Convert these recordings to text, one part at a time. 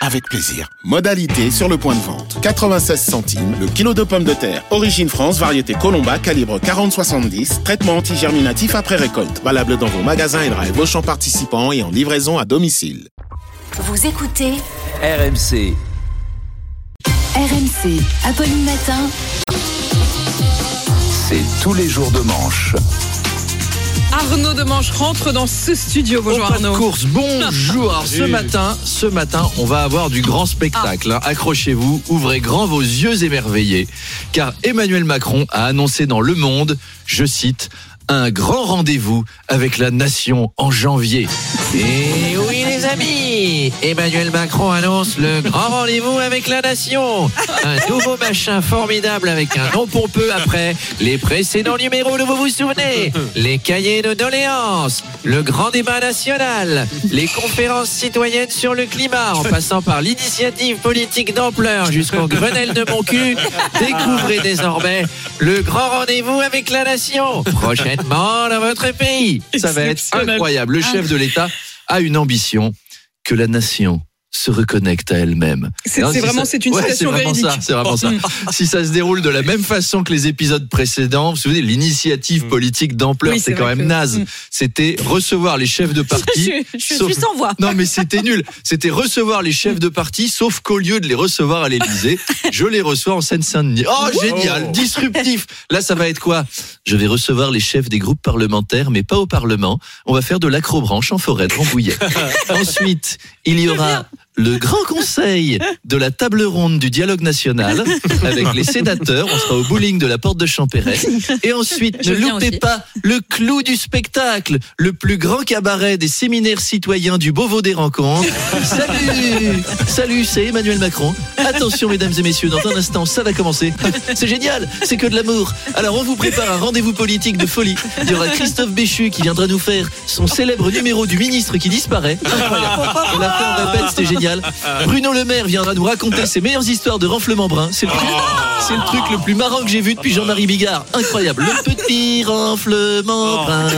avec plaisir. Modalité sur le point de vente. 96 centimes le kilo de pommes de terre. Origine France, variété Colomba, calibre 40-70. Traitement antigerminatif après récolte. Valable dans vos magasins et drive Auchan participants et en livraison à domicile. Vous écoutez RMC. RMC, Apolline Matin. C'est tous les jours de manche. Arnaud Demanche rentre dans ce studio. Bonjour Au Arnaud. course, bonjour. Ce matin, ce matin, on va avoir du grand spectacle. hein. Accrochez-vous, ouvrez grand vos yeux émerveillés, car Emmanuel Macron a annoncé dans Le Monde, je cite, un grand rendez-vous avec la nation en janvier. Et oui les amis, Emmanuel Macron annonce le grand rendez-vous avec la nation. Un nouveau machin formidable avec un nom pompeux après les précédents numéros, vous vous souvenez? Les cahiers de doléances, le grand débat national, les conférences citoyennes sur le climat, en passant par l'initiative politique d'ampleur jusqu'au Grenelle de mon cul, découvrez désormais le grand rendez-vous avec la nation. Prochainement dans votre pays. Ça va être incroyable. Le chef de l'État a une ambition que la nation se reconnecte à elle-même. C'est- si vraiment- ça- c'est une Ouais, citation c'est vraiment véridique. ça, C'est vraiment ça. Si ça se déroule de la même façon que les épisodes précédents, vous vous souvenez, l'initiative politique d'ampleur, Oui, c'est quand même que- naze. Mm. C'était recevoir les chefs de parti. Je, je sauf- suis sans voix. Non, mais c'était nul. C'était recevoir les chefs de parti, sauf qu'au lieu de les recevoir à l'Élysée, je les reçois en Seine-Saint-Denis. Oh, génial, disruptif. Là, ça va être quoi? Je vais recevoir les chefs des groupes parlementaires, mais pas au Parlement. On va faire de l'acrobranche en forêt de Rambouillet. Ensuite, il y aura le grand conseil de la table ronde du dialogue national avec les sénateurs. On sera au bowling de la porte de Champéret. Et ensuite, Je ne loupez aussi. pas le clou du spectacle, le plus grand cabaret des séminaires citoyens du Beauvau des rencontres. Salut Salut, c'est Emmanuel Macron. Attention, mesdames et messieurs, dans un instant, ça va commencer. C'est génial, c'est que de l'amour. Alors, on vous prépare un rendez-vous politique de folie. Il y aura Christophe Béchu qui viendra nous faire son célèbre numéro du ministre qui disparaît. Incroyable. On l'a fait, répète, c'était génial. Bruno Le Maire viendra nous raconter ses meilleures histoires de renflement brun. C'est le, truc- le truc le plus marrant que j'ai vu depuis Jean-Marie Bigard. Incroyable. Le petit renflement brun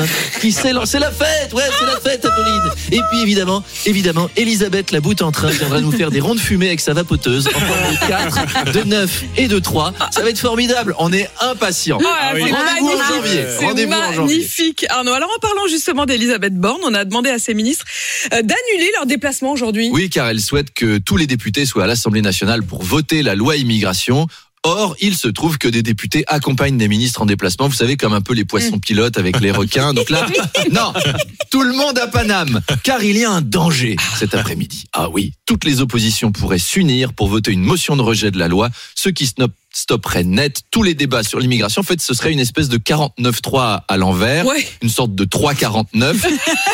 qui s'élance. C'est la fête, ouais, c'est la fête, Apolline. Et puis évidemment, évidemment, Elisabeth la boute en train viendra nous faire des rondes fumées avec sa vapoteuse en de 4, de 9 et de 3. Ça va être formidable. On est impatients. Ah, c'est Rendez-vous en magnifique. janvier. C'est Rendez-vous en janvier. magnifique, Arnaud. Alors, en parlant justement d'Elisabeth Borne, on a demandé à ses ministres euh, d'annuler leur déplacement aujourd'hui. Oui, car elle souhaite que tous les députés soient à l'Assemblée nationale pour voter la loi immigration. Or, il se trouve que des députés accompagnent des ministres en déplacement, vous savez, comme un peu les poissons pilotes avec les requins. Donc là, non, tout le monde à Paname, car il y a un danger cet après-midi. Ah oui, toutes les oppositions pourraient s'unir pour voter une motion de rejet de la loi, ce qui stopperait net tous les débats sur l'immigration. En fait, ce serait une espèce de 49-3 à l'envers, Ouais. une sorte de 3-49.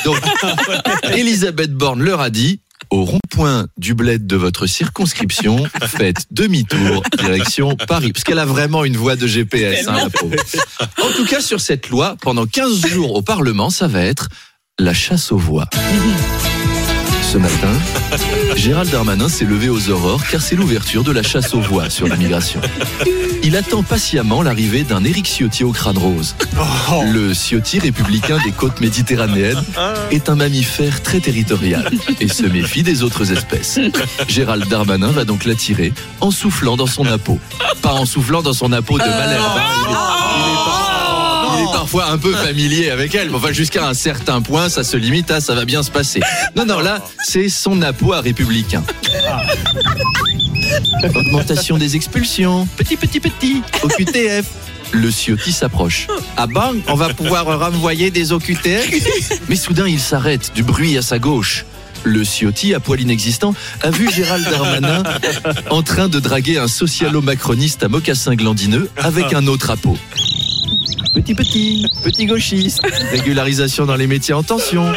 Donc, Elisabeth Borne leur a dit au rond-point du bled de votre circonscription, faites demi-tour, direction Paris. Parce qu'elle a vraiment une voix de GPS, hein, la pauvre. En tout cas, sur cette loi, pendant 15 jours au Parlement, ça va être la chasse aux voix. Ce matin, Gérald Darmanin s'est levé aux aurores car c'est l'ouverture de la chasse aux voix sur l'immigration. Il attend patiemment l'arrivée d'un Éric Ciotti au crâne rose. Le Ciotti républicain des côtes méditerranéennes est un mammifère très territorial et se méfie des autres espèces. Gérald Darmanin va donc l'attirer en soufflant dans son napeau. Pas en soufflant dans son napeau de Malherbe. Il est- il est par- il est parfois un peu familier avec elle, mais enfin jusqu'à un certain point, ça se limite à ça va bien se passer. Non, non, là, c'est son napeau à républicain. Augmentation des expulsions. Petit, petit, petit. Au QTF. Le Ciotti s'approche. Ah bang, on va pouvoir renvoyer des OQTF Mais soudain, il s'arrête, du bruit à sa gauche. Le Ciotti, à poil inexistant, a vu Gérald Darmanin en train de draguer un socialo-macroniste à mocassin glandineux avec un autre peau. Petit petit, petit gauchiste, régularisation dans les métiers en tension.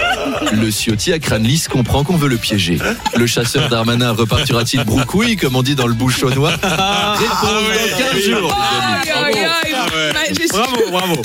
Le Ciotti à crâne lisse comprend qu'on veut le piéger. Le chasseur Darmanin repartira-t-il broucouille, comme on dit dans le bouchonnois? Réponse dans 15 jours, les amis. Aïe, aïe, aïe. j'ai- Bravo, bravo.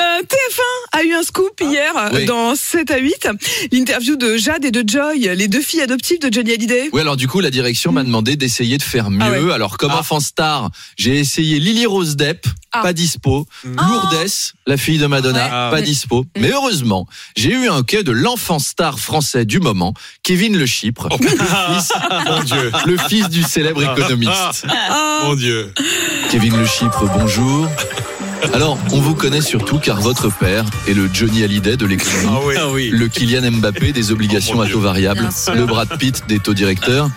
Euh, TF1 a eu un scoop hier euh, Oui. dans 7 à 8. L'interview de Jade et de Joy, les deux filles adoptives de Johnny Hallyday. Oui, alors du coup, la direction m'a demandé d'essayer de faire mieux. Ah ouais. Alors, comme enfant star, j'ai essayé Lily Rose Depp, Ah. pas dispo. Lourdes, la fille de Madonna, Ah. pas dispo. Mais heureusement, j'ai eu un quai de l'enfant star français du moment, Kevin Le Chypre, Oh, Mon Dieu. le fils du célèbre économiste. Ah, Mon Dieu. Kevin Le Chypre, bonjour. Alors, on vous connaît surtout car votre père est le Johnny Hallyday de l'économie. Ah oui. Ah oui. Le Kylian Mbappé des obligations Oh à taux variables, le Brad Pitt des taux directeurs,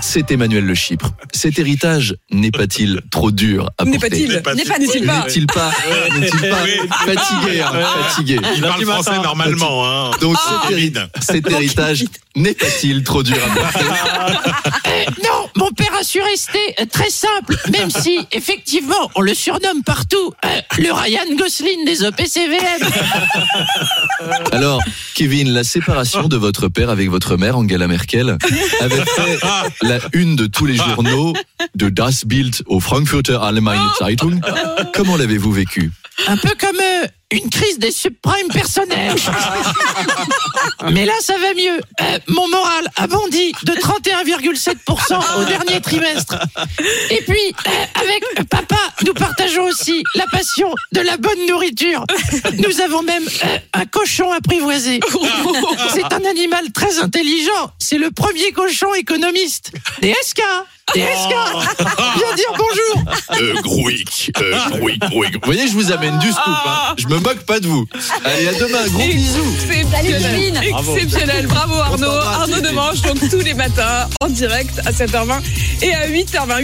c'est Emmanuel Le Chypre. Cet héritage n'est pas-il trop dur à N'est porter pas-il pas-t-il N'est-il pas N'est-il pas, n'est-il pas fatigué, hein, fatigué Il parle français normalement. Hein. Donc Ah. cet, héri- cet héritage pas-il trop dur à Non, mon père a su rester euh, très simple, même si, effectivement, on le surnomme partout euh, le Ryan Gosling des OPCVM. Alors, Kevin, la séparation de votre père avec votre mère, Angela Merkel, avait fait la une de tous les journaux de Das Bild au Frankfurter Allgemeine Zeitung. Comment l'avez-vous vécu? Un peu comme euh, une crise des subprimes personnels. Mais là, ça va mieux. Euh, mon moral a bondi de 31,7% au dernier trimestre. Et puis, euh, avec papa, nous partageons aussi la passion de la bonne nourriture. Nous avons même euh, un cochon apprivoisé. C'est un animal très intelligent. C'est le premier cochon économiste. DSK DSK Viens dire bonjour Euh, Grouic, euh, Grouic, Grouic. Vous voyez, je vous amène du scoop. Hein. Je me moque pas de vous. Allez, à demain. Gros bisous. Exceptionnel. Bravo. Exceptionnel. Bravo Arnaud. Arnaud. Demange, donc tous les matins en direct à 7h20 et à 8h20.